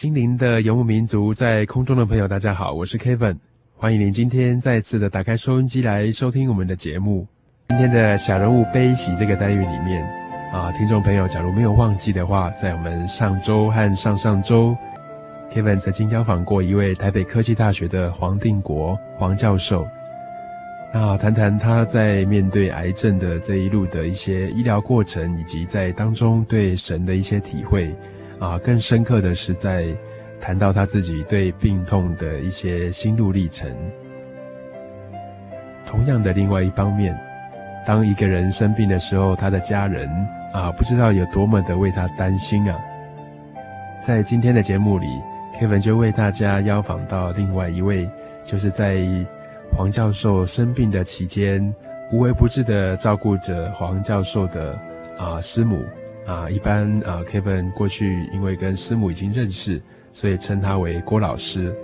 心灵的游牧民族，在空中的朋友，大家好，我是 Kevin，欢迎您今天再次的打开收音机来收听我们的节目。今天的小人物悲喜这个单元里面，啊，听众朋友，假如没有忘记的话，在我们上周和上上周，Kevin 曾经邀访过一位台北科技大学的黄定国黄教授，那谈谈他在面对癌症的这一路的一些医疗过程，以及在当中对神的一些体会，啊，更深刻的是在谈到他自己对病痛的一些心路历程。同样的，另外一方面。当一个人生病的时候，他的家人啊，不知道有多么的为他担心啊。在今天的节目里，Kevin 就为大家邀访到另外一位，就是在黄教授生病的期间，无微不至的照顾着黄教授的啊师母啊。一般啊，Kevin 过去因为跟师母已经认识，所以称他为郭老师。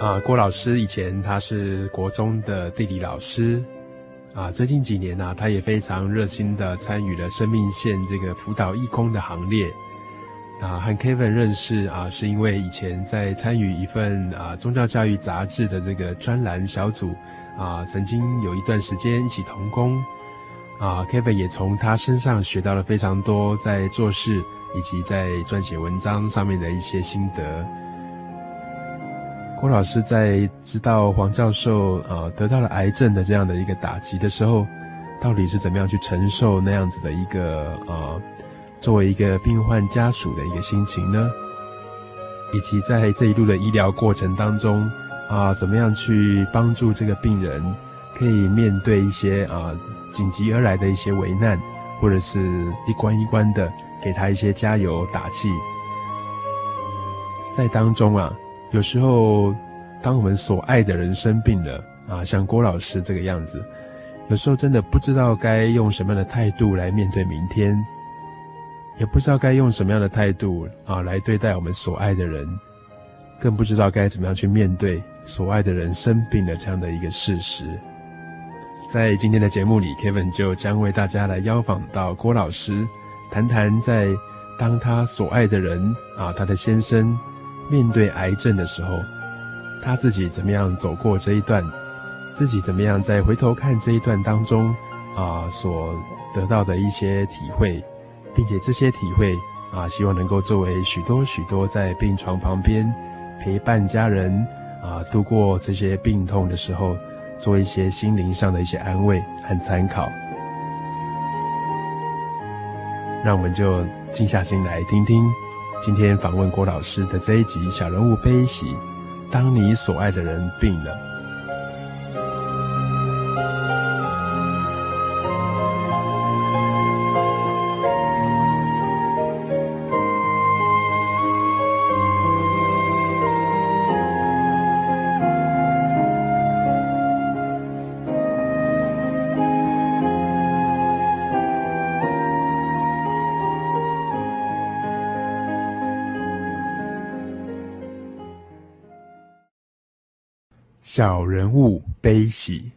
啊，郭老师以前他是国中的地理老师，啊，最近几年呢，他也非常热心的参与了生命线这个辅导义工的行列。啊，和 Kevin 认识啊，是因为以前在参与一份啊宗教教育杂志的这个专栏小组，啊，曾经有一段时间一起同工。啊，Kevin 也从他身上学到了非常多在做事以及在撰写文章上面的一些心得。郭老师在知道黄教授呃得到了癌症的这样的一个打击的时候，到底是怎么样去承受那样子的一个呃作为一个病患家属的一个心情呢？以及在这一路的医疗过程当中啊、怎么样去帮助这个病人可以面对一些啊、紧急而来的一些危难，或者是一关一关的给他一些加油打气，在当中啊。有时候，当我们所爱的人生病了啊，像郭老师这个样子，有时候真的不知道该用什么样的态度来面对明天，也不知道该用什么样的态度啊来对待我们所爱的人，更不知道该怎么样去面对所爱的人生病的这样的一个事实。在今天的节目里，Kevin 就将为大家来邀访到郭老师，谈谈在当他所爱的人啊，他的先生。面对癌症的时候，他自己怎么样走过这一段？自己怎么样在回头看这一段当中啊、所得到的一些体会，并且这些体会啊，希望能够作为许多许多在病床旁边陪伴家人啊度过这些病痛的时候，做一些心灵上的一些安慰和参考。让我们就静下心来听听。今天访问郭老师的这一集《小人物悲喜》，当你所爱的人病了。小人物悲喜。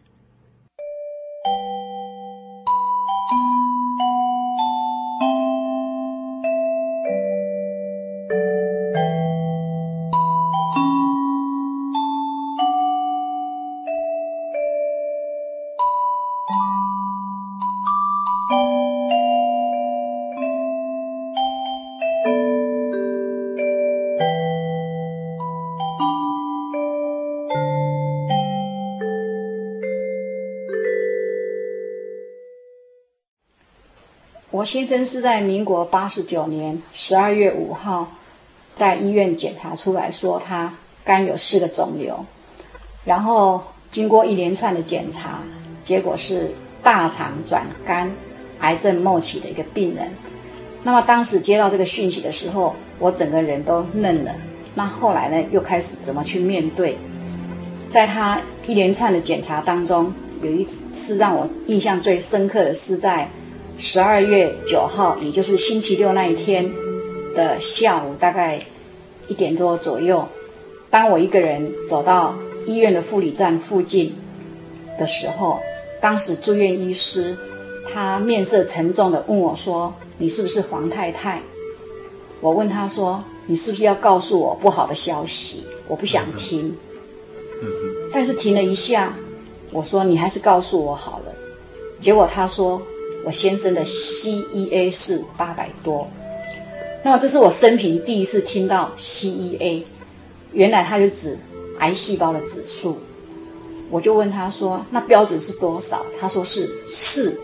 先生是在民国八十九年十二月五号在医院检查出来说他肝有四个肿瘤，然后经过一连串的检查，结果是大肠转肝癌症末期的一个病人。那么当时接到这个讯息的时候，我整个人都愣了。那后来呢，又开始怎么去面对？在他一连串的检查当中，有一次让我印象最深刻的是在。十二月九号，也就是星期六那一天的下午，大概一点多左右，当我一个人走到医院的护理站附近的时候，当时住院医师他面色沉重地问我说：“你是不是黄太太？”我问他说：“你是不是要告诉我不好的消息？”我不想听，但是停了一下，我说：“你还是告诉我好了。”结果他说。我先生的 CEA 是八百多，那么这是我生平第一次听到 CEA，原来他就指癌细胞的指数。我就问他说：“那标准是多少？”他说是四。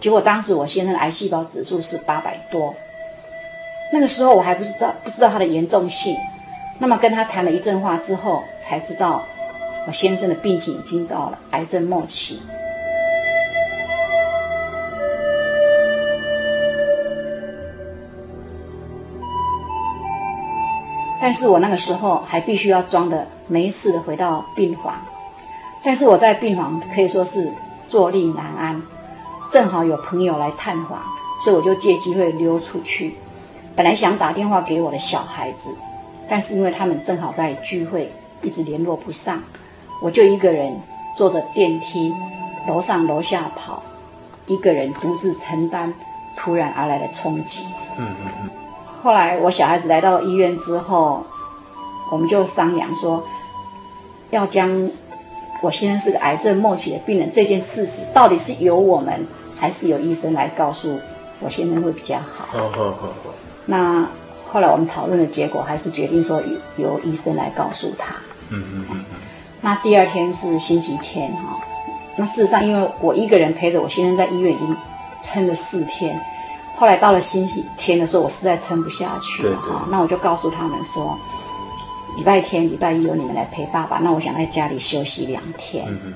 结果当时我先生癌细胞指数是八百多，那个时候我还不知道不知道他的严重性。那么跟他谈了一阵话之后，才知道我先生的病情已经到了癌症末期。但是我那个时候还必须要装的没事的回到病房，但是我在病房可以说是坐立难安，正好有朋友来探访，所以我就借机会溜出去。本来想打电话给我的小孩子，但是因为他们正好在聚会，一直联络不上，我就一个人坐着电梯楼上楼下跑，一个人独自承担突然而来的冲击。嗯嗯嗯。后来我小孩子来到医院之后，我们就商量说，要将我先生是个癌症末期的病人这件事实，到底是由我们还是由医生来告诉我先生会比较好。好好好。那后来我们讨论的结果，还是决定说由由医生来告诉他。嗯嗯嗯。那第二天是星期天哈，那事实上因为我一个人陪着我先生在医院已经撑了四天。后来到了星期天的时候，我实在撑不下去了哈，那我就告诉他们说，礼拜天、礼拜一由你们来陪爸爸，那我想在家里休息两天。嗯嗯。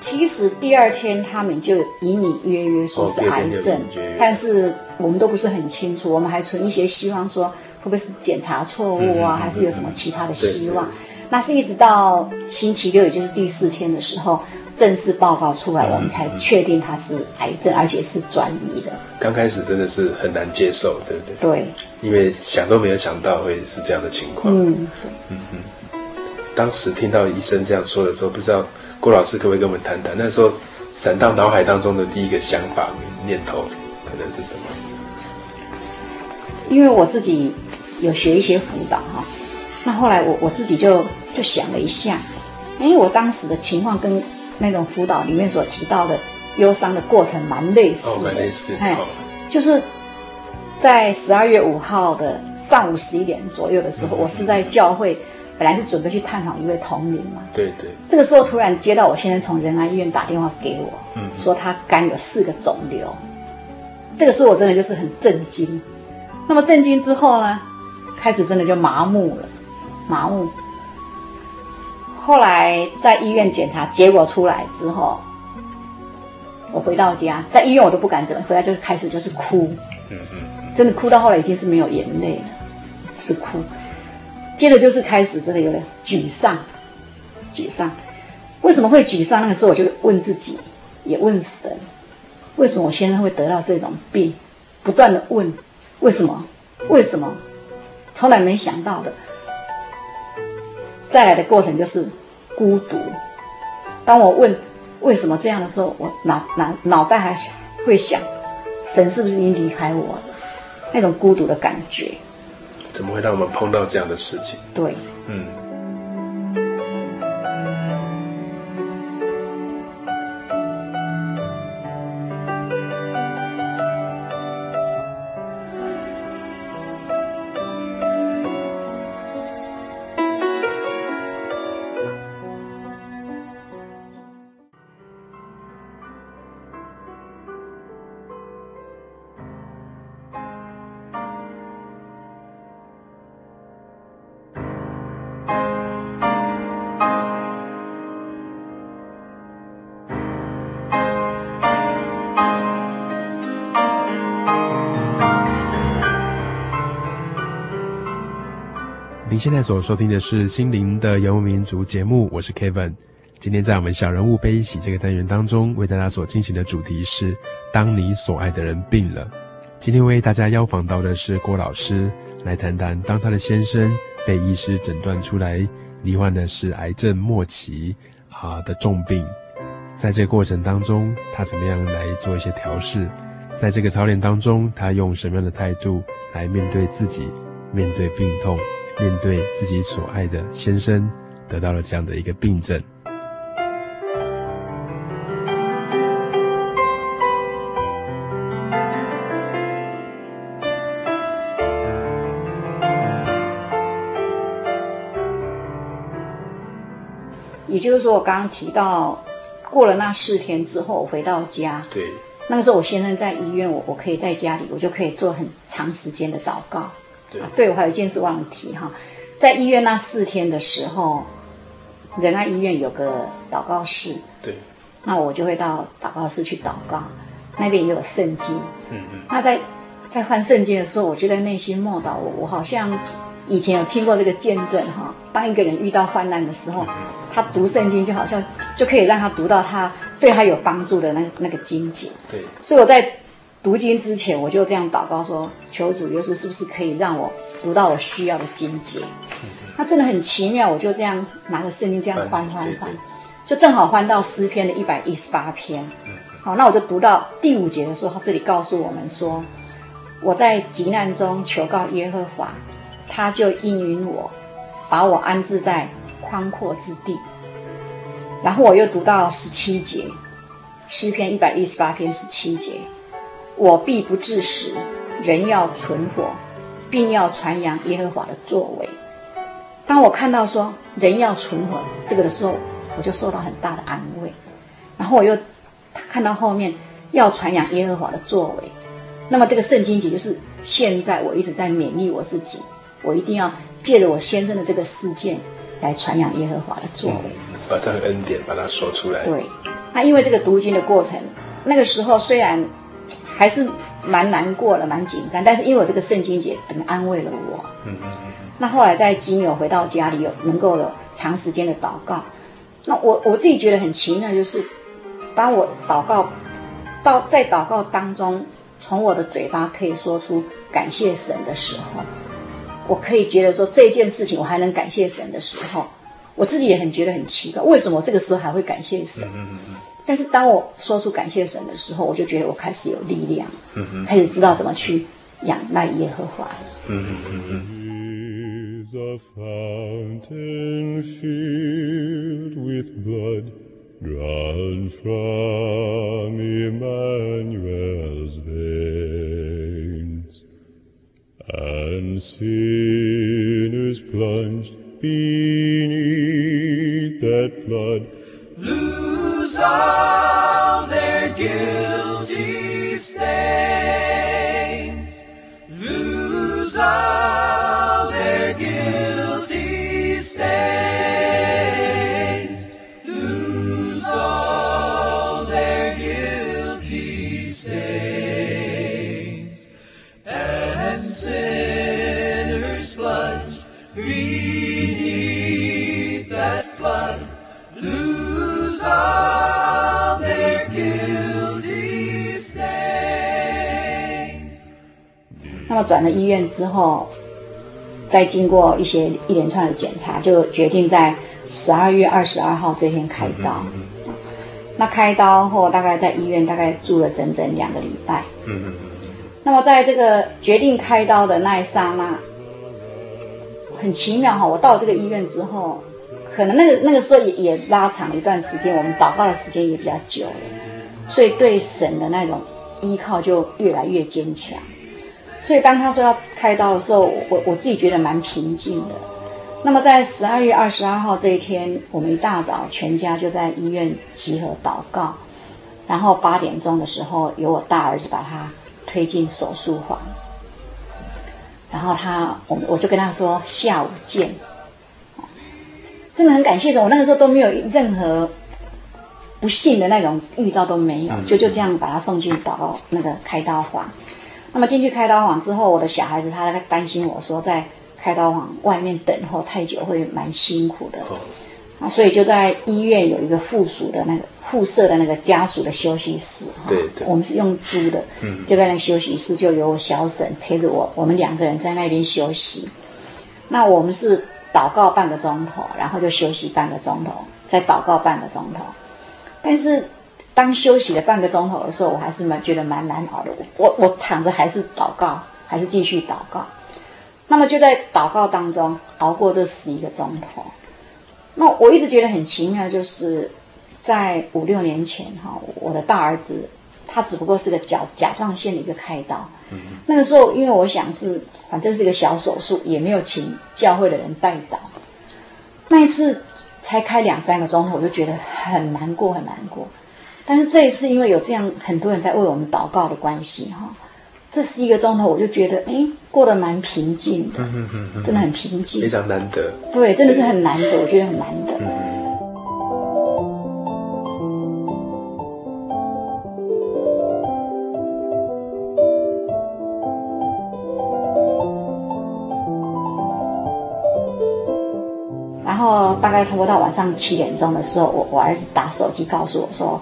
其实第二天他们就隐隐约约说是癌症，但是我们都不是很清楚，我们还存一些希望，说会不会是检查错误啊，还是有什么其他的希望。那是一直到星期六，也就是第四天的时候，正式报告出来，我们才确定他是癌症，而且是转移的。刚开始真的是很难接受，对不对？对，因为想都没有想到会是这样的情况。嗯，对，嗯嗯。当时听到医生这样说的时候，不知道郭老师可不可以跟我们谈谈，那时候闪到脑海当中的第一个想法、念头可能是什么？因为我自己有学一些辅导哈，那后来我我自己就。就想了一下，因为我当时的情况跟那种辅导里面所提到的忧伤的过程蛮类似的，哦、蛮类似。哎，就是在十二月五号的上午十一点左右的时候，嗯、我是在教会，本来是准备去探访一位同龄嘛。对对。这个时候突然接到我先生从仁安医院打电话给我，嗯，说他肝有四个肿瘤。这个时候我真的就是很震惊。那么震惊之后呢，开始真的就麻木了，麻木。后来在医院检查结果出来之后，我回到家，在医院我都不敢怎么回来，就是开始就是哭，嗯嗯，真的哭到后来已经是没有眼泪了，是哭。接着就是开始真的有点沮丧，沮丧。为什么会沮丧？那个时候我就问自己，也问神，为什么我先生会得到这种病？不断的问，为什么？为什么？从来没想到的。再来的过程就是孤独。当我问为什么这样的时候，我脑脑脑袋还会想，神是不是已经离开我了？那种孤独的感觉，怎么会让我们碰到这样的事情？对，嗯。现在所收听的是《心灵的游牧民族》节目，我是 Kevin。今天在我们小人物悲喜这个单元当中，为大家所进行的主题是“当你所爱的人病了”。今天为大家邀访到的是郭老师，来谈谈当他的先生被医师诊断出来罹患的是癌症末期啊的重病，在这个过程当中，他怎么样来做一些调试？在这个操练当中，他用什么样的态度来面对自己，面对病痛，面对自己所爱的先生，得到了这样的一个病症。也就是说，我刚刚提到，过了那四天之后，我回到家。对。那个时候我先生在医院，我我可以在家里，我就可以做很长时间的祷告。对，我还有一件事忘了提哈，在医院那四天的时候，仁爱医院有个祷告室。对，那我就会到祷告室去祷告，那边也有圣经。嗯嗯。那在在换圣经的时候，我就在内心默祷，我我好像以前有听过这个见证哈，当一个人遇到患难的时候，他读圣经就好像就可以让他读到他。对他有帮助的那那个经节，对，所以我在读经之前，我就这样祷告说：求主耶稣是不是可以让我读到我需要的经节？那真的很奇妙，我就这样拿着圣经这样翻翻翻，就正好翻到诗篇的一百一十八篇。好，那我就读到第五节的时候，他这里告诉我们说：我在急难中求告耶和华，他就应允我，把我安置在宽阔之地。然后我又读到十七节，诗篇一百一十八篇十七节，我必不致死，人要存活，并要传扬耶和华的作为。当我看到说人要存活这个的时候，我就受到很大的安慰。然后我又看到后面要传扬耶和华的作为，那么这个圣经节就是现在我一直在勉励我自己，我一定要借着我先生的这个事件来传扬耶和华的作为。嗯把这个恩典把它说出来。对，那因为这个读经的过程，那个时候虽然还是蛮难过的，蛮紧张，但是因为我这个圣经节等于安慰了我。嗯嗯嗯。那后来在经友回到家里有能够有长时间的祷告，那我我自己觉得很奇妙，就是当我祷告到在祷告当中，从我的嘴巴可以说出感谢神的时候，我可以觉得说这件事情我还能感谢神的时候。我自己也很觉得很奇怪，为什么我这个时候还会感谢神？嗯嗯嗯。但是当我说出感谢神的时候，我就觉得我开始有力量，嗯嗯，开始知道怎么去仰赖耶和华。嗯嗯嗯 lose all their guilty stains, lose all their guilty stains. 嗯。转了医院之后，再经过一些一连串的检查，就决定在十二月二十二号这天开刀。那开刀后，大概在医院大概住了整整两个礼拜。嗯嗯那么在这个决定开刀的那一刹那，很奇妙哈！我到这个医院之后，可能那个那个时候也也拉长了一段时间，我们祷告的时间也比较久了，所以对神的那种依靠就越来越坚强。所以当他说要开刀的时候，我我自己觉得蛮平静的。那么在十二月二十二号这一天，我们一大早全家就在医院集合祷告，然后八点钟的时候，由我大儿子把他推进手术房，然后他我我就跟他说下午见。真的很感谢神，我那个时候都没有任何不幸的那种预兆都没有，就就这样把他送进祷告那个开刀房。那么进去开刀房之后，我的小孩子他在担心我说，在开刀房外面等候太久会蛮辛苦的。啊，所以就在医院有一个附属的那个附设的那个家属的休息室，对对，我们是用租的，嗯，就在那个休息室，就由我小婶陪着我，我们两个人在那边休息。那我们是祷告半个钟头，然后就休息半个钟头，再祷告半个钟头。但是当休息了半个钟头的时候，我还是蛮觉得蛮难熬的。我我躺着还是祷告，还是继续祷告。那么就在祷告当中熬过这十一个钟头。那我一直觉得很奇妙，就是在五六年前哈，我的大儿子他只不过是个甲甲状腺的一个开刀，那个时候因为我想是反正是一个小手术，也没有请教会的人代祷，那一次才开两三个钟头，我就觉得很难过很难过。但是这一次因为有这样很多人在为我们祷告的关系哈。这十一个钟头，我就觉得，哎，过得蛮平静的，真的很平静，非常难得。对，真的是很难得，我觉得很难得。嗯、然后大概差不多到晚上七点钟的时候，我我儿子打手机告诉我说：“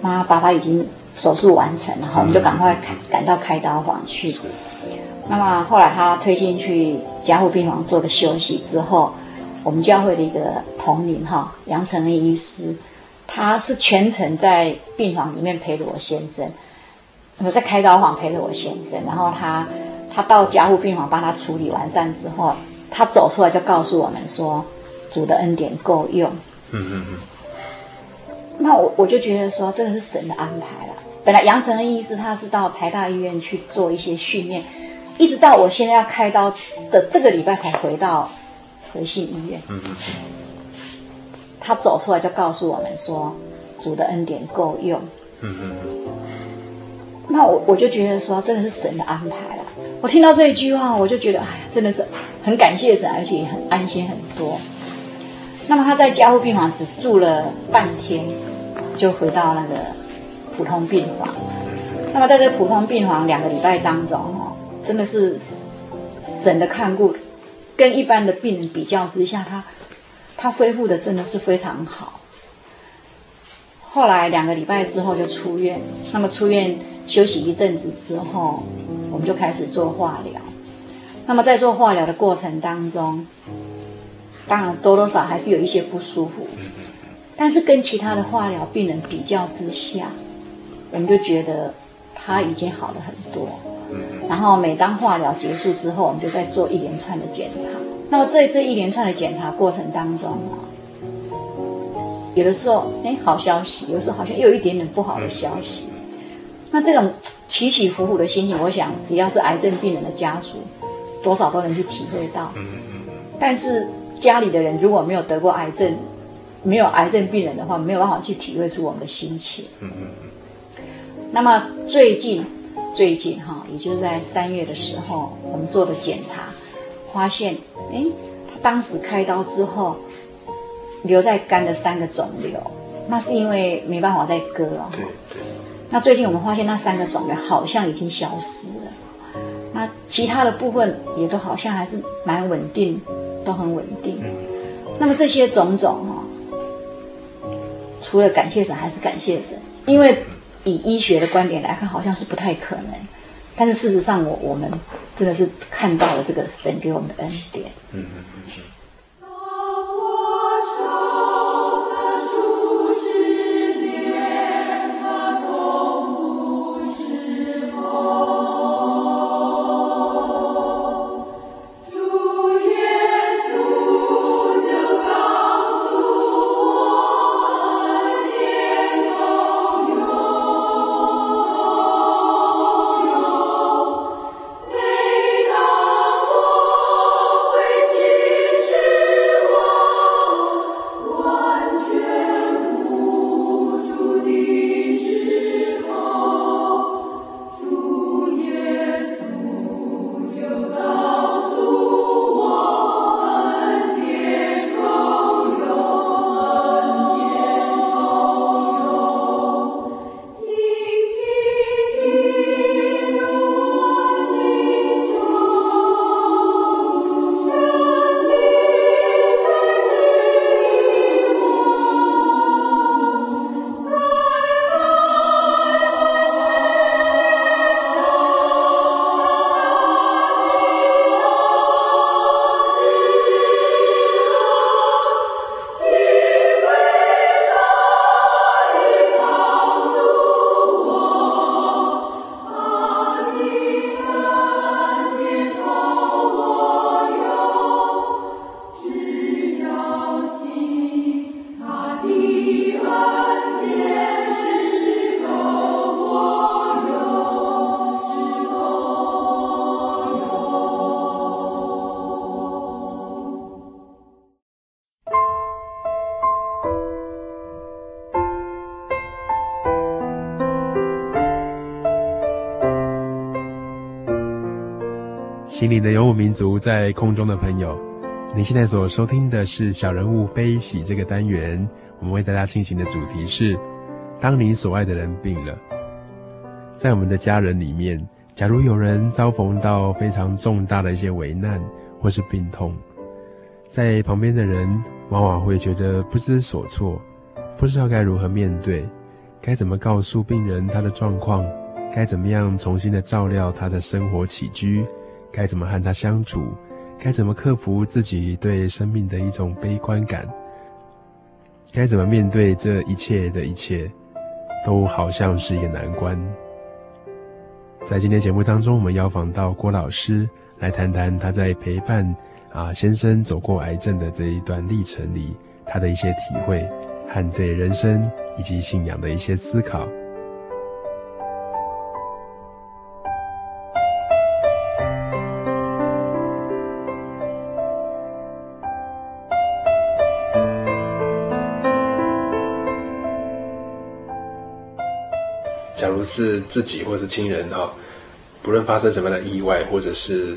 妈，爸爸已经。”手术完成，然后我们就赶快赶到开刀房去。那么后来他推进去加护病房做个休息之后，我们教会的一个同龄哈杨成恩医师，他是全程在病房里面陪着我先生，我在开刀房陪着我先生。然后他他到加护病房帮他处理完善之后，他走出来就告诉我们说，主的恩典够用。嗯嗯嗯。那我我就觉得说，真的是神的安排了。本来杨成恩医师他是到台大医院去做一些训练，一直到我现在要开刀的这个礼拜才回到和信医院。嗯嗯。他走出来就告诉我们说，主的恩典够用。嗯嗯。那我我就觉得说，真的是神的安排了。我听到这一句话，我就觉得哎呀，真的是很感谢神，而且很安心很多。那么他在加护病房只住了半天，就回到那个。普通病房，那么在这普通病房两个礼拜当中，哈，真的是神的看顾，跟一般的病人比较之下，他他恢复的真的是非常好。后来两个礼拜之后就出院，那么出院休息一阵子之后，我们就开始做化疗。那么在做化疗的过程当中，当然多多少还是有一些不舒服，但是跟其他的化疗病人比较之下。我们就觉得他已经好了很多，然后每当化疗结束之后，我们就在做一连串的检查。那么这这一连串的检查过程当中啊，有的时候哎好消息，有的时候好像又有一点点不好的消息。那这种起起伏伏的心情，我想只要是癌症病人的家属，多少都能去体会到。但是家里的人如果没有得过癌症，没有癌症病人的话，没有办法去体会出我们的心情。嗯嗯嗯那么最近，最近哈，也就是在三月的时候，我们做的检查，发现，哎，他当时开刀之后，留在肝的三个肿瘤，那是因为没办法再割了。对对。那最近我们发现那三个肿瘤好像已经消失了，那其他的部分也都好像还是蛮稳定，都很稳定。那么这些种种哈，除了感谢神，还是感谢神，因为。以医学的观点来看，好像是不太可能，但是事实上我，我们真的是看到了这个神给我们的恩典。嗯嗯心灵的游牧民族，在空中的朋友，您现在所收听的是《小人物悲喜》这个单元。我们为大家进行的主题是：当你所爱的人病了，在我们的家人里面，假如有人遭逢到非常重大的一些危难或是病痛，在旁边的人往往会觉得不知所措，不知道该如何面对，该怎么告诉病人他的状况，该怎么样重新的照料他的生活起居。该怎么和他相处？该怎么克服自己对生命的一种悲观感？该怎么面对这一切的一切，都好像是一个难关。在今天节目当中，我们邀访到郭老师来谈谈他在陪伴啊先生走过癌症的这一段历程里，他的一些体会和对人生以及信仰的一些思考。是自己或是亲人哈，不论发生什么样的意外，或者是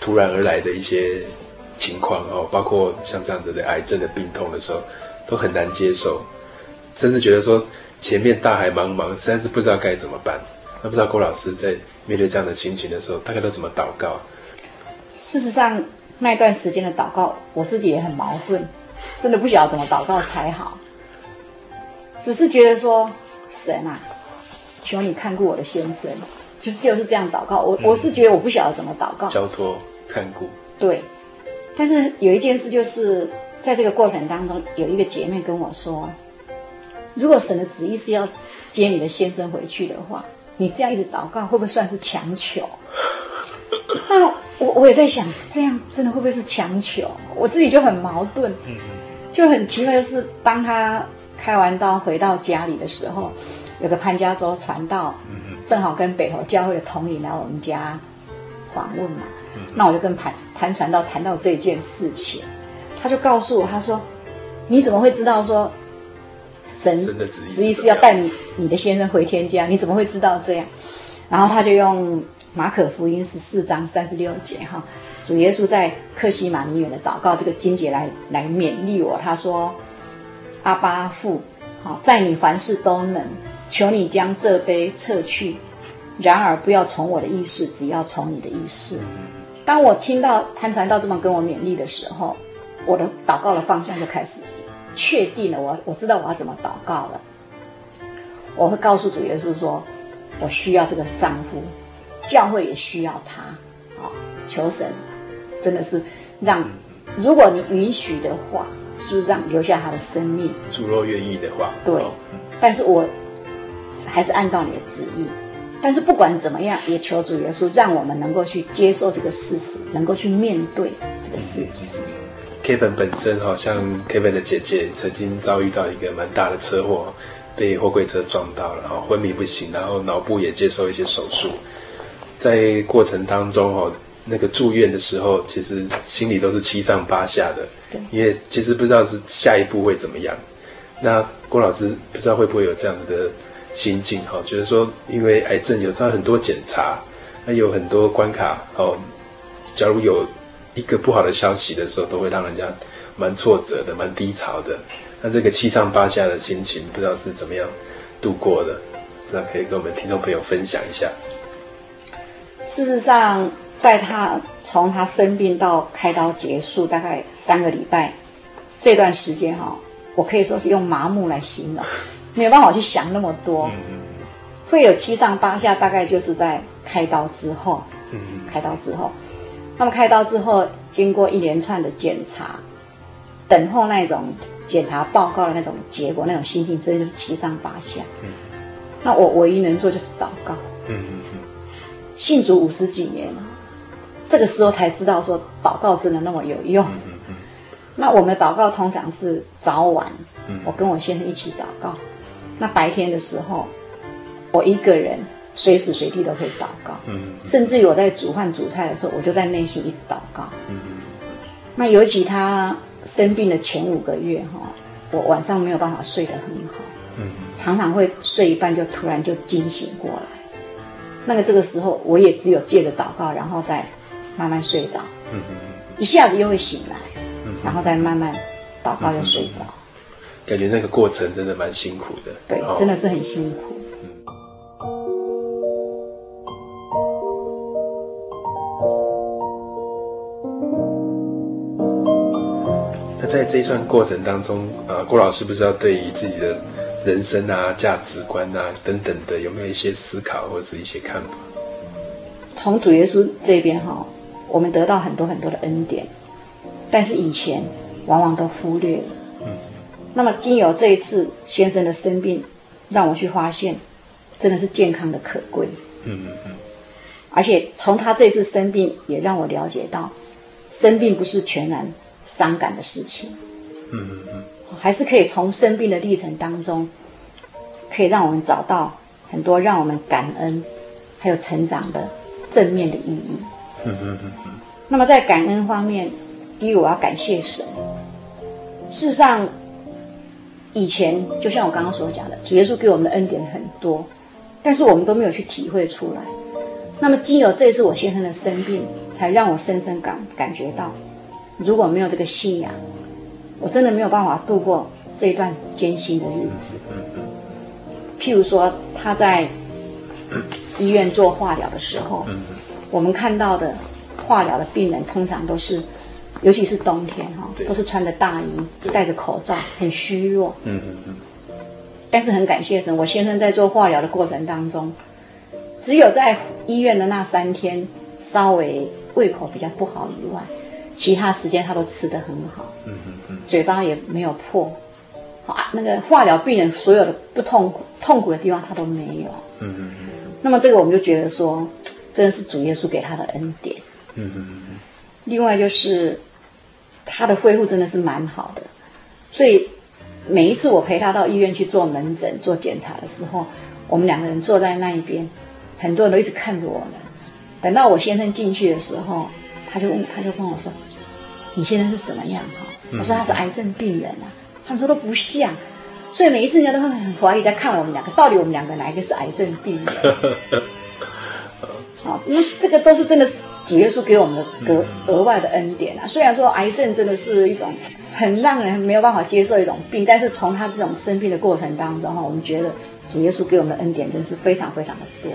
突然而来的一些情况哦，包括像这样子的癌症的病痛的时候，都很难接受，甚至觉得说前面大海茫茫，实在是不知道该怎么办。那不知道郭老师在面对这样的心情的时候，大概都怎么祷告？事实上，那段时间的祷告，我自己也很矛盾，真的不晓得怎么祷告才好，只是觉得说神啊。求你看顾我的先生，就是就是这样祷告。我、嗯、我是觉得我不晓得怎么祷告，交托看顾。对，但是有一件事就是在这个过程当中，有一个姐妹跟我说，如果神的旨意是要接你的先生回去的话，你这样一直祷告，会不会算是强求？那我我也在想，这样真的会不会是强求？我自己就很矛盾，就很奇怪，就是当他开完刀回到家里的时候。有个潘家洲传道，正好跟北投教会的统领来我们家访问嘛，那我就跟潘潘传道谈到这件事情，他就告诉我，他说：“你怎么会知道说神的旨意是要带你你的先生回天家？你怎么会知道这样？”然后他就用马可福音十四章三十六节哈，主耶稣在克西马尼园的祷告这个经节来来勉励我，他说：“阿爸父，好，在你凡事都能。”求你将这杯撤去，然而不要从我的意思，只要从你的意思。当我听到潘传道这么跟我勉励的时候，我的祷告的方向就开始确定了。我我知道我要怎么祷告了。我会告诉主耶稣说，我需要这个丈夫，教会也需要他。啊，求神真的是让，如果你允许的话，是不是让留下他的生命？主若愿意的话，对。但是我。还是按照你的旨意，但是不管怎么样，也求主耶稣让我们能够去接受这个事实，能够去面对这个事实。Kevin 本身好像 Kevin 的姐姐曾经遭遇到一个蛮大的车祸，被货柜车撞到了，然后，昏迷不醒，然后脑部也接受一些手术。在过程当中，哈，那个住院的时候，其实心里都是七上八下的，因为其实不知道是下一步会怎么样。那郭老师不知道会不会有这样的。心境哈，就是说，因为癌症有它很多检查，那有很多关卡哦。假如有一个不好的消息的时候，都会让人家蛮挫折的，蛮低潮的。那这个七上八下的心情，不知道是怎么样度过的，那可以跟我们听众朋友分享一下。事实上，在他从他生病到开刀结束，大概三个礼拜这段时间哈，我可以说是用麻木来形容。没有办法去想那么多，会有七上八下，大概就是在开刀之后。开刀之后，那么开刀之后，经过一连串的检查，等候那种检查报告的那种结果，那种心情真的就是七上八下。那我唯一能做就是祷告。信主五十几年了，这个时候才知道说祷告真的那么有用。那我们的祷告通常是早晚，我跟我先生一起祷告。那白天的时候，我一个人随时随地都可以祷告，嗯，甚至于我在煮饭煮菜的时候，我就在内心一直祷告，嗯，那尤其他生病的前五个月哈，我晚上没有办法睡得很好，嗯，常常会睡一半就突然就惊醒过来，那个这个时候我也只有借着祷告，然后再慢慢睡着，嗯嗯，一下子又会醒来，嗯，然后再慢慢祷告又睡着，感觉那个过程真的蛮辛苦的，对，哦、真的是很辛苦。那在这一段过程当中，呃，郭老师不知道对于自己的人生啊、价值观啊等等的，有没有一些思考或者是一些看法？从主耶稣这边哈，我们得到很多很多的恩典，但是以前往往都忽略了。嗯。那么经由这一次先生的生病，让我去发现，真的是健康的可贵。嗯嗯嗯。而且从他这次生病，也让我了解到，生病不是全然伤感的事情。嗯嗯嗯。还是可以从生病的历程当中，可以让我们找到很多让我们感恩，还有成长的。正面的意义。嗯嗯嗯嗯。那么在感恩方面，第一我要感谢神。事实上，以前就像我刚刚所讲的，主耶稣给我们的恩典很多，但是我们都没有去体会出来。那么经由这次我先生的生病，才让我深深感感觉到，如果没有这个信仰，我真的没有办法度过这一段艰辛的日子。譬如说，他在。医院做化疗的时候，我们看到的化疗的病人通常都是，尤其是冬天哈，都是穿着大衣，戴着口罩，很虚弱。嗯嗯嗯。但是很感谢神，我先生在做化疗的过程当中，只有在医院的那三天稍微胃口比较不好以外，其他时间他都吃得很好。嗯嗯嗯。嘴巴也没有破，啊，那个化疗病人所有的不痛苦痛苦的地方他都没有。嗯嗯嗯。那么这个我们就觉得说，真的是主耶稣给他的恩典。嗯嗯嗯。另外就是他的恢复真的是蛮好的，所以每一次我陪他到医院去做门诊做检查的时候，我们两个人坐在那一边，很多人都一直看着我们。等到我先生进去的时候，他就问，他就跟我说：“你现在是什么样？”哈，我说他是癌症病人啊。他们说都不像。所以每一次人家都会很怀疑，在看我们两个，到底我们两个哪一个是癌症病人？好，那这个都是真的是主耶稣给我们的格额外的恩典啊。虽然说癌症真的是一种很让人没有办法接受一种病，但是从他这种生病的过程当中哈，我们觉得主耶稣给我们的恩典真是非常非常的多。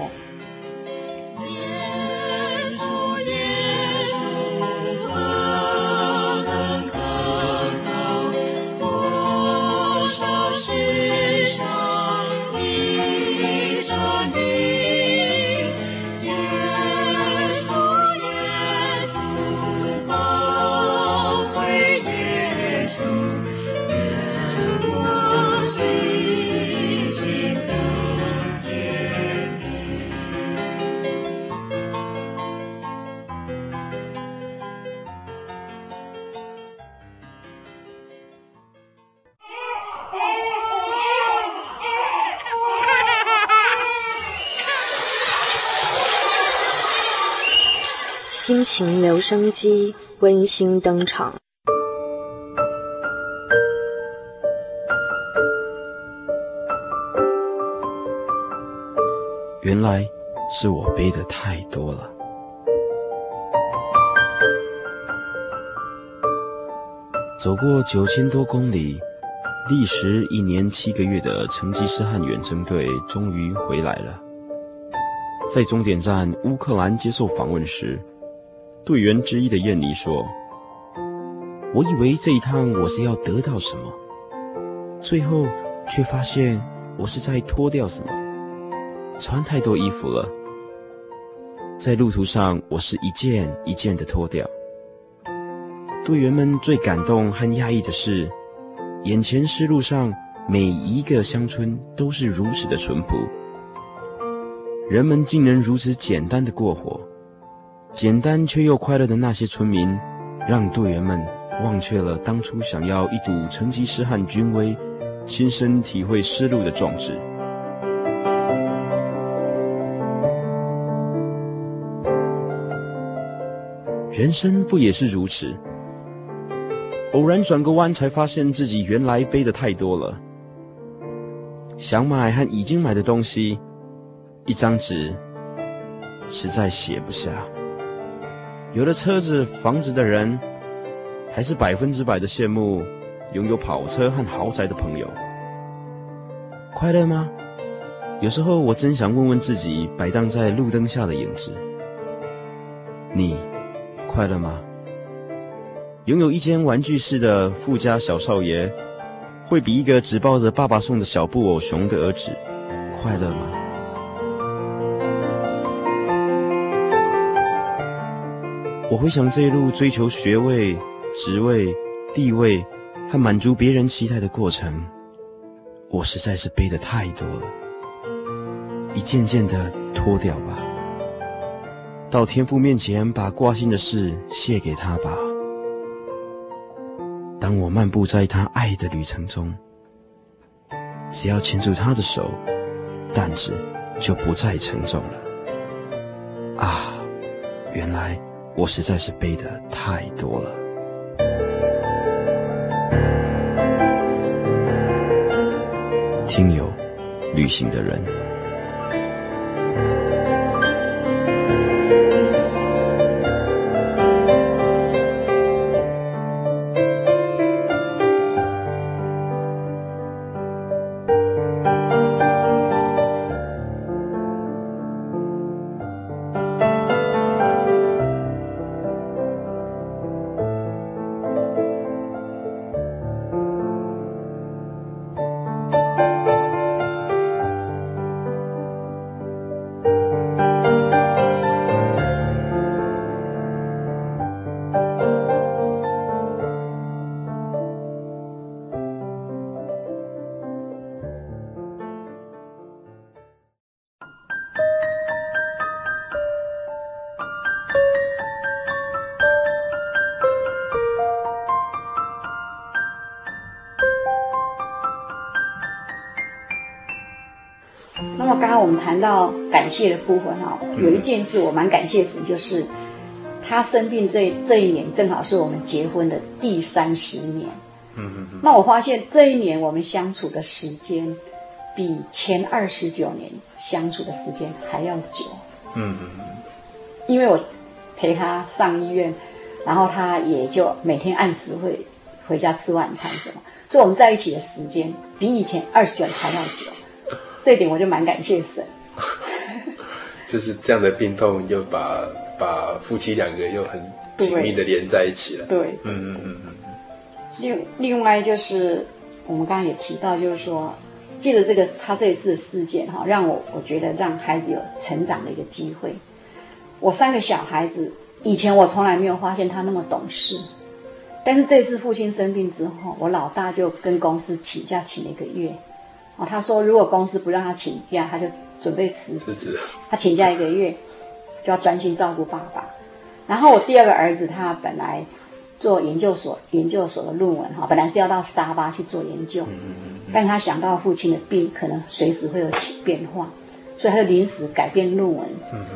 心情留声机温馨登场。原来是我背的太多了。走过九千多公里，历时一年七个月的成吉思汗远征队终于回来了。在终点站乌克兰接受访问时，队员之一的燕妮说：“我以为这一趟我是要得到什么，最后却发现我是在脱掉什么。穿太多衣服了，在路途上我是一件一件的脱掉。”队员们最感动和讶异的是，眼前丝路上每一个乡村都是如此的淳朴，人们竟能如此简单的过活。简单却又快乐的那些村民，让队员们忘却了当初想要一睹成吉思汗军威、亲身体会丝路的壮志。人生不也是如此？偶然转个弯，才发现自己原来背的太多了。想买和已经买的东西，一张纸实在写不下。有了车子、房子的人，还是百分之百的羡慕拥有跑车和豪宅的朋友。快乐吗？有时候我真想问问自己，摆荡在路灯下的影子：你快乐吗？拥有一间玩具室的富家小少爷，会比一个只抱着爸爸送的小布偶熊的儿子快乐吗？我回想这一路追求学位、职位、地位和满足别人期待的过程，我实在是背得太多了，一件件的脱掉吧，到天父面前把挂心的事卸给他吧。当我漫步在他爱的旅程中，只要牵住他的手，担子就不再沉重了。啊，原来。我实在是背的太多了。听友，旅行的人。谈到感谢的部分哈，有一件事我蛮感谢神，就是他生病这这一年正好是我们结婚的第三十年。嗯嗯。那我发现这一年我们相处的时间比前二十九年相处的时间还要久。嗯嗯嗯。因为我陪他上医院，然后他也就每天按时会回家吃晚餐什么，所以我们在一起的时间比以前二十九年还要久。这一点我就蛮感谢神，就是这样的病痛又把把夫妻两个又很紧密的连在一起了。对，对嗯嗯嗯嗯。另另外就是我们刚刚也提到，就是说，借着这个他这一次的事件哈，让我我觉得让孩子有成长的一个机会。我三个小孩子以前我从来没有发现他那么懂事，但是这次父亲生病之后，我老大就跟公司请假请了一个月。哦，他说如果公司不让他请假，他就准备辞职。他请假一个月，就要专心照顾爸爸。然后我第二个儿子，他本来做研究所，研究所的论文哈，本来是要到沙巴去做研究，但是他想到父亲的病可能随时会有起变化，所以他就临时改变论文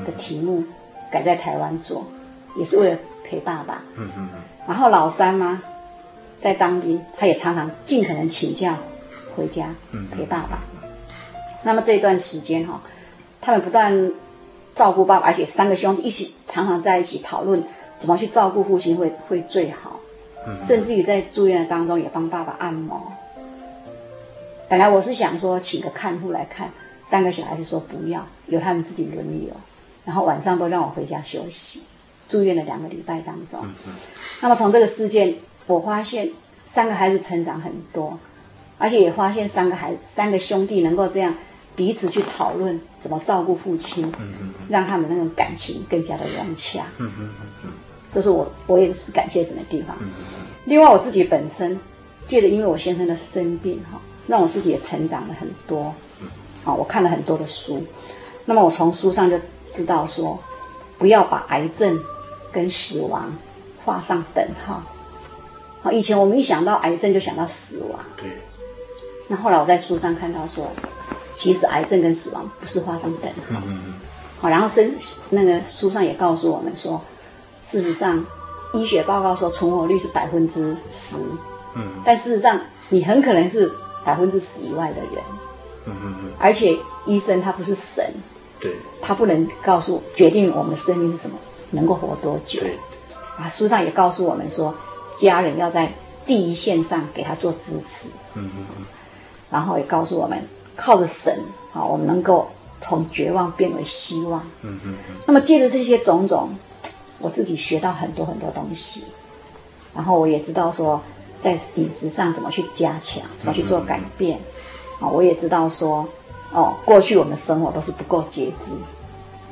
的题目，改在台湾做，也是为了陪爸爸。然后老三嘛，在当兵，他也常常尽可能请假。回家陪爸爸，那么这段时间哈，他们不断照顾爸爸，而且三个兄弟一起常常在一起讨论怎么去照顾父亲会会最好，甚至于在住院的当中也帮爸爸按摩。本来我是想说请个看护来看，三个小孩子说不要，由他们自己轮流，然后晚上都让我回家休息。住院了两个礼拜当中，那么从这个事件，我发现三个孩子成长很多。而且也发现三个孩，三个兄弟能够这样彼此去讨论怎么照顾父亲，让他们那种感情更加的融洽。这是我我也是感谢神的地方。另外我自己本身，借着因为我先生的生病哈，让我自己也成长了很多。啊，我看了很多的书，那么我从书上就知道说，不要把癌症跟死亡画上等号。好，以前我们一想到癌症就想到死亡。对。那后来我在书上看到说，其实癌症跟死亡不是画上等号。好，然后生那个书上也告诉我们说，事实上，医学报告说存活率是百分之十。嗯。但事实上，你很可能是百分之十以外的人。嗯嗯嗯。而且医生他不是神。对。他不能告诉决定我们的生命是什么，能够活多久。对。啊，书上也告诉我们说，家人要在第一线上给他做支持。嗯嗯嗯。然后也告诉我们，靠着神啊，我们能够从绝望变为希望。嗯嗯嗯。那么借着这些种种，我自己学到很多很多东西。然后我也知道说，在饮食上怎么去加强，怎么去做改变。啊，我也知道说，哦，过去我们生活都是不够节制，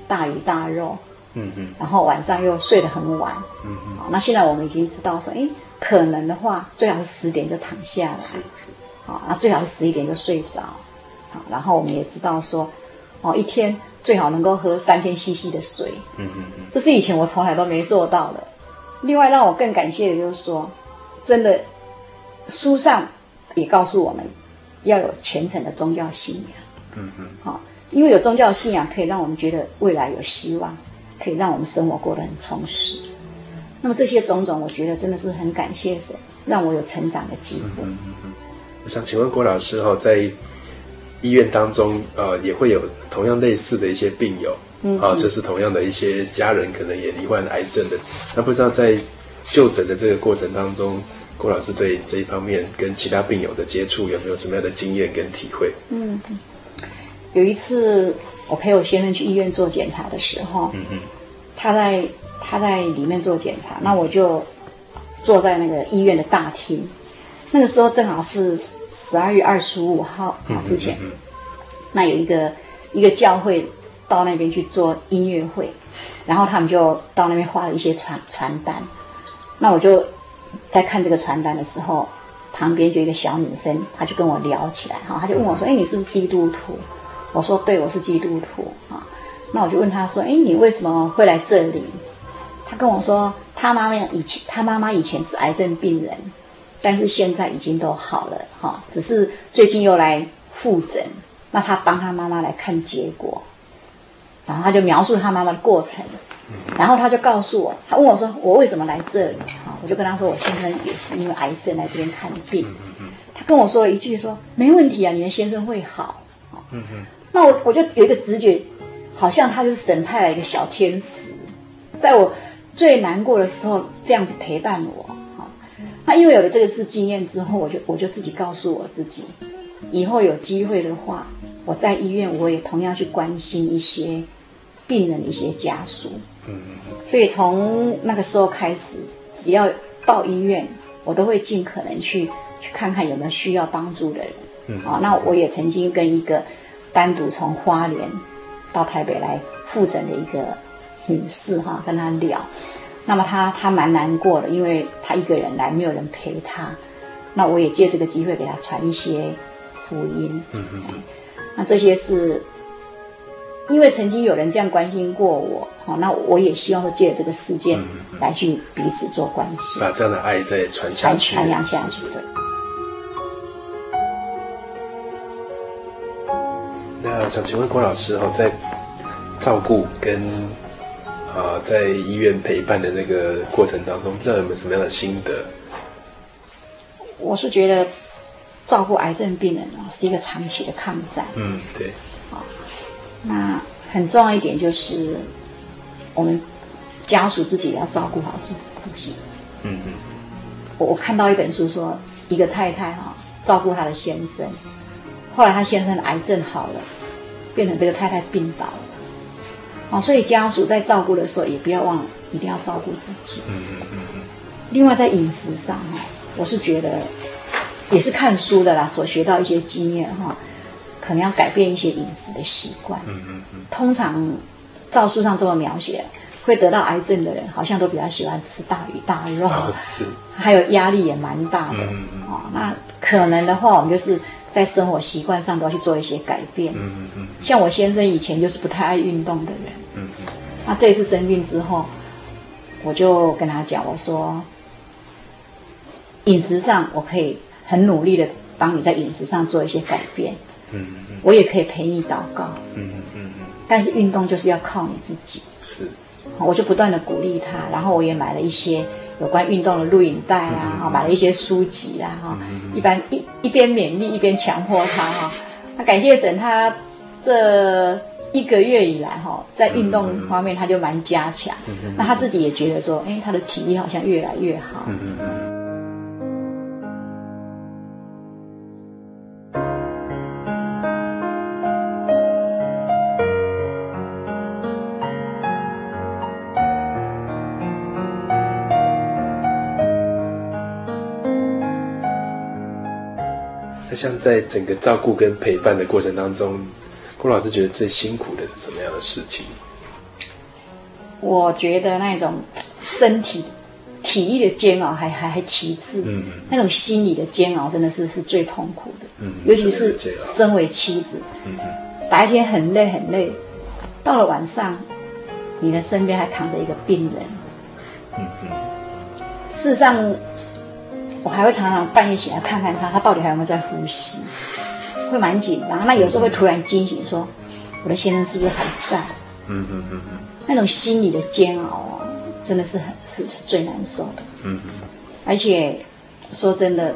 大鱼大肉。嗯嗯，然后晚上又睡得很晚，嗯嗯，好，那现在我们已经知道说，哎，可能的话，最好是十点就躺下来，好，那最好是十一点就睡着，好，然后我们也知道说，哦，一天最好能够喝三千 CC 的水，嗯嗯嗯，这是以前我从来都没做到的。另外让我更感谢的就是说，真的，书上也告诉我们要有虔诚的宗教信仰，嗯嗯，好，因为有宗教信仰可以让我们觉得未来有希望。可以让我们生活过得很充实。那么这些种种，我觉得真的是很感谢神，让我有成长的机会。嗯嗯嗯。我想请问郭老师哈，在医院当中，呃，也会有同样类似的一些病友，嗯，啊，就是同样的一些家人可能也罹患癌症的。那不知道在就诊的这个过程当中，郭老师对这一方面跟其他病友的接触有没有什么样的经验跟体会？嗯，有一次。我陪我先生去医院做检查的时候，嗯嗯，他在他在里面做检查，那我就坐在那个医院的大厅。那个时候正好是十二月二十五号啊之前，那有一个一个教会到那边去做音乐会，然后他们就到那边发了一些传传单。那我就在看这个传单的时候，旁边就一个小女生，她就跟我聊起来哈，她就问我说：“哎、欸，你是不是基督徒？”我说对，我是基督徒啊。那我就问她说：“哎，你为什么会来这里？”她跟我说：“她妈妈以前，她妈妈以前是癌症病人，但是现在已经都好了哈，只是最近又来复诊。那他帮他妈妈来看结果，然后他就描述他妈妈的过程，然后他就告诉我，他问我说：我为什么来这里？哈，我就跟他说：我先生也是因为癌症来这边看病。他跟我说了一句说：没问题啊，你的先生会好。嗯嗯。那我我就有一个直觉，好像他就是神派来一个小天使，在我最难过的时候这样子陪伴我。好，那因为有了这个次经验之后，我就我就自己告诉我自己，以后有机会的话，我在医院我也同样去关心一些病人的一些家属。嗯，所以从那个时候开始，只要到医院，我都会尽可能去去看看有没有需要帮助的人。嗯，好，那我也曾经跟一个。单独从花莲到台北来复诊的一个女士哈，跟她聊，那么他他蛮难过的，因为他一个人来，没有人陪他。那我也借这个机会给他传一些福音。嗯嗯。那这些是因为曾经有人这样关心过我，好，那我也希望说借这个事件来去彼此做关系，把这样的爱再传下去，传扬下去。对。那想请问郭老师哈，在照顾跟啊在医院陪伴的那个过程当中，不知道有没有什么样的心得？我是觉得照顾癌症病人啊是一个长期的抗战。嗯，对。啊，那很重要一点就是我们家属自己也要照顾好自自己。嗯嗯。我我看到一本书说，一个太太哈照顾她的先生。后来她先生的癌症好了，变成这个太太病倒了，哦，所以家属在照顾的时候也不要忘了，一定要照顾自己。嗯嗯嗯嗯。另外在饮食上哈，我是觉得也是看书的啦，所学到一些经验哈，可能要改变一些饮食的习惯。嗯嗯嗯。通常照书上这么描写，会得到癌症的人好像都比较喜欢吃大鱼大肉，哦、是，还有压力也蛮大的。嗯嗯。哦，那可能的话，我们就是。在生活习惯上都要去做一些改变。嗯嗯嗯。像我先生以前就是不太爱运动的人。那这次生病之后，我就跟他讲，我说，饮食上我可以很努力的帮你在饮食上做一些改变。嗯嗯。我也可以陪你祷告。嗯嗯嗯。但是运动就是要靠你自己。是。我就不断的鼓励他，然后我也买了一些。有关运动的录影带啊，买了一些书籍啦，哈、嗯，一般一一边勉励一边强迫他哈。那感谢神，他这一个月以来哈，在运动方面他就蛮加强。那他自己也觉得说，哎，他的体力好像越来越好。嗯嗯嗯像在整个照顾跟陪伴的过程当中，郭老师觉得最辛苦的是什么样的事情？我觉得那种身体、体力的煎熬还还还其次，嗯，那种心理的煎熬真的是是最痛苦的，嗯，尤其是身为妻子，嗯，白天很累很累，到了晚上，你的身边还躺着一个病人，嗯嗯，事实上。我还会常常半夜醒来看看他，他到底还有没有在呼吸，会蛮紧张。那有时候会突然惊醒，说：“我的先生是不是还在？”嗯嗯嗯嗯，那种心理的煎熬啊，真的是很是是最难受的。嗯嗯，而且说真的，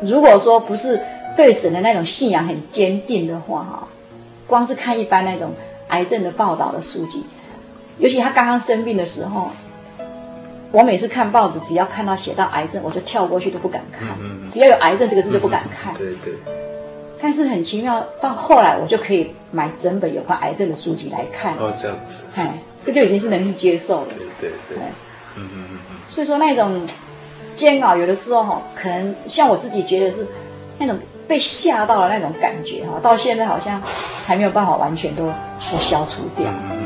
如果说不是对神的那种信仰很坚定的话，哈，光是看一般那种癌症的报道的书籍，尤其他刚刚生病的时候。我每次看报纸，只要看到写到癌症，我就跳过去都不敢看。嗯嗯、只要有癌症这个字就不敢看。嗯、对对。但是很奇妙，到后来我就可以买整本有关癌症的书籍来看。哦，这样子。哎，这就已经是能力接受了。对对对。嗯嗯嗯。所以说那种煎熬，有的时候哈，可能像我自己觉得是那种被吓到的那种感觉哈，到现在好像还没有办法完全都都消除掉。嗯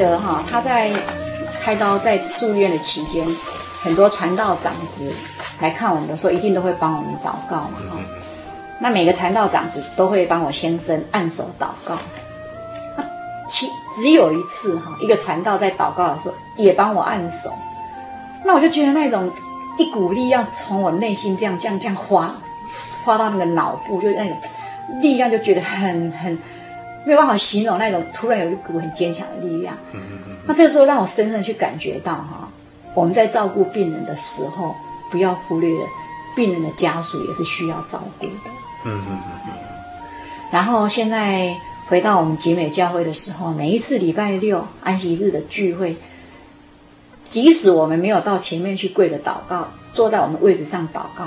得哈，他在开刀在住院的期间，很多传道长子来看我们的时候，一定都会帮我们祷告嘛哈。那每个传道长子都会帮我先生按手祷告。那其只有一次哈，一个传道在祷告的时候也帮我按手，那我就觉得那种一股力量从我内心这样这样这样划划到那个脑部，就那种力量就觉得很很。没有办法形容那种突然有一股很坚强的力量。嗯嗯嗯。那这个时候让我深深去感觉到哈，我们在照顾病人的时候，不要忽略了病人的家属也是需要照顾的。嗯嗯嗯。然后现在回到我们集美教会的时候，每一次礼拜六安息日的聚会，即使我们没有到前面去跪着祷告，坐在我们位置上祷告，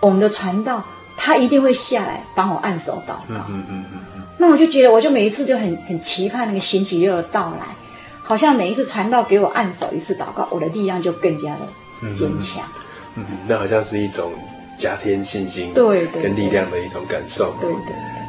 我们的传道他一定会下来帮我按手祷告。嗯嗯嗯嗯。那我就觉得，我就每一次就很很期盼那个星期六的到来，好像每一次传道给我按手一次祷告，我的力量就更加的坚强。嗯，嗯，那好像是一种加添信心、对跟力量的一种感受。对对，对。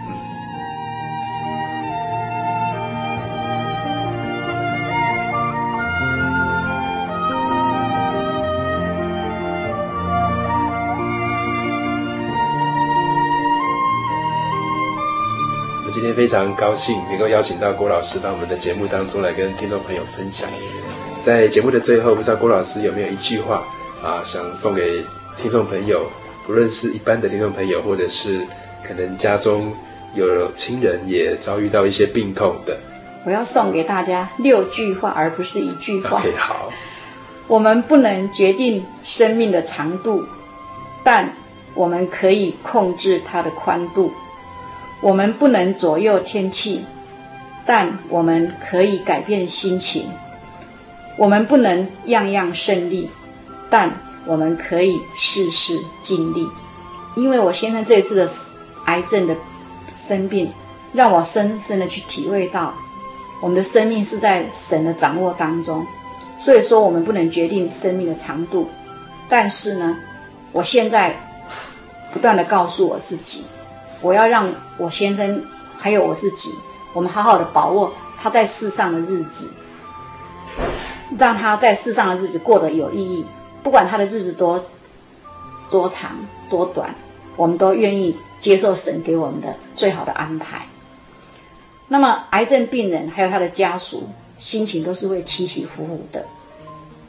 非常高兴能够邀请到郭老师到我们的节目当中来跟听众朋友分享。在节目的最后，不知道郭老师有没有一句话啊，想送给听众朋友，不论是一般的听众朋友，或者是可能家中有亲人也遭遇到一些病痛的。我要送给大家六句话，而不是一句话。OK，好。我们不能决定生命的长度，但我们可以控制它的宽度。我们不能左右天气，但我们可以改变心情。我们不能样样胜利，但我们可以事事尽力。因为我先生这一次的癌症的生病，让我深深的去体会到，我们的生命是在神的掌握当中。所以说，我们不能决定生命的长度，但是呢，我现在不断的告诉我自己，我要让我先生还有我自己，我们好好的把握他在世上的日子，让他在世上的日子过得有意义。不管他的日子多多长多短，我们都愿意接受神给我们的最好的安排。那么，癌症病人还有他的家属，心情都是会起起伏伏的，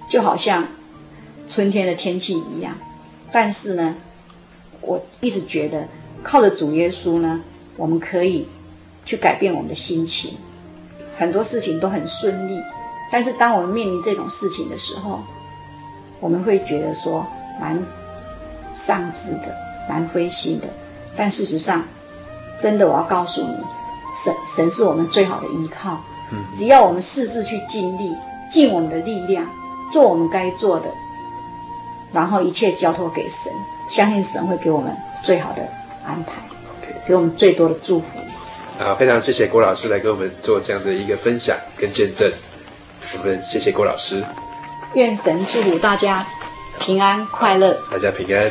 就好像春天的天气一样。但是呢，我一直觉得靠着主耶稣呢，我们可以去改变我们的心情。很多事情都很顺利，但是当我们面临这种事情的时候，我们会觉得说蛮丧志的，蛮灰心的。但事实上，真的，我要告诉你。神神是我们最好的依靠，只要我们事事去尽力，尽我们的力量，做我们该做的，然后一切交托给神，相信神会给我们最好的安排.给我们最多的祝福。啊，非常谢谢郭老师来跟我们做这样的一个分享跟见证，我们谢谢郭老师。愿神祝福大家平安快乐，大家平安。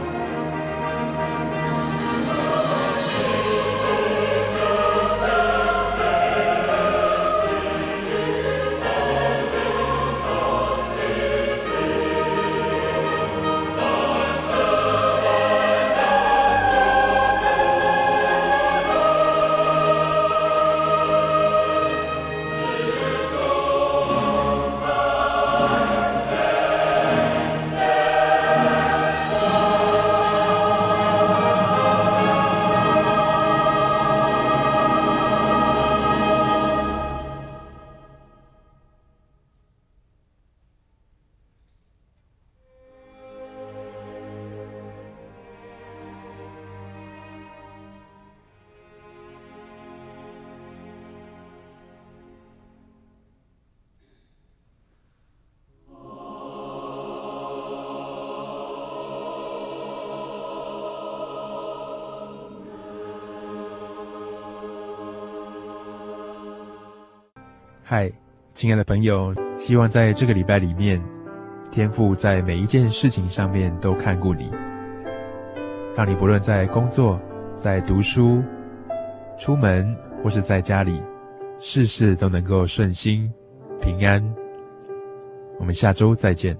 嗨，亲爱的朋友，希望在这个礼拜里面，天父在每一件事情上面都看顾你，让你不论在工作、在读书、出门或是在家里，事事都能够顺心平安。我们下周再见。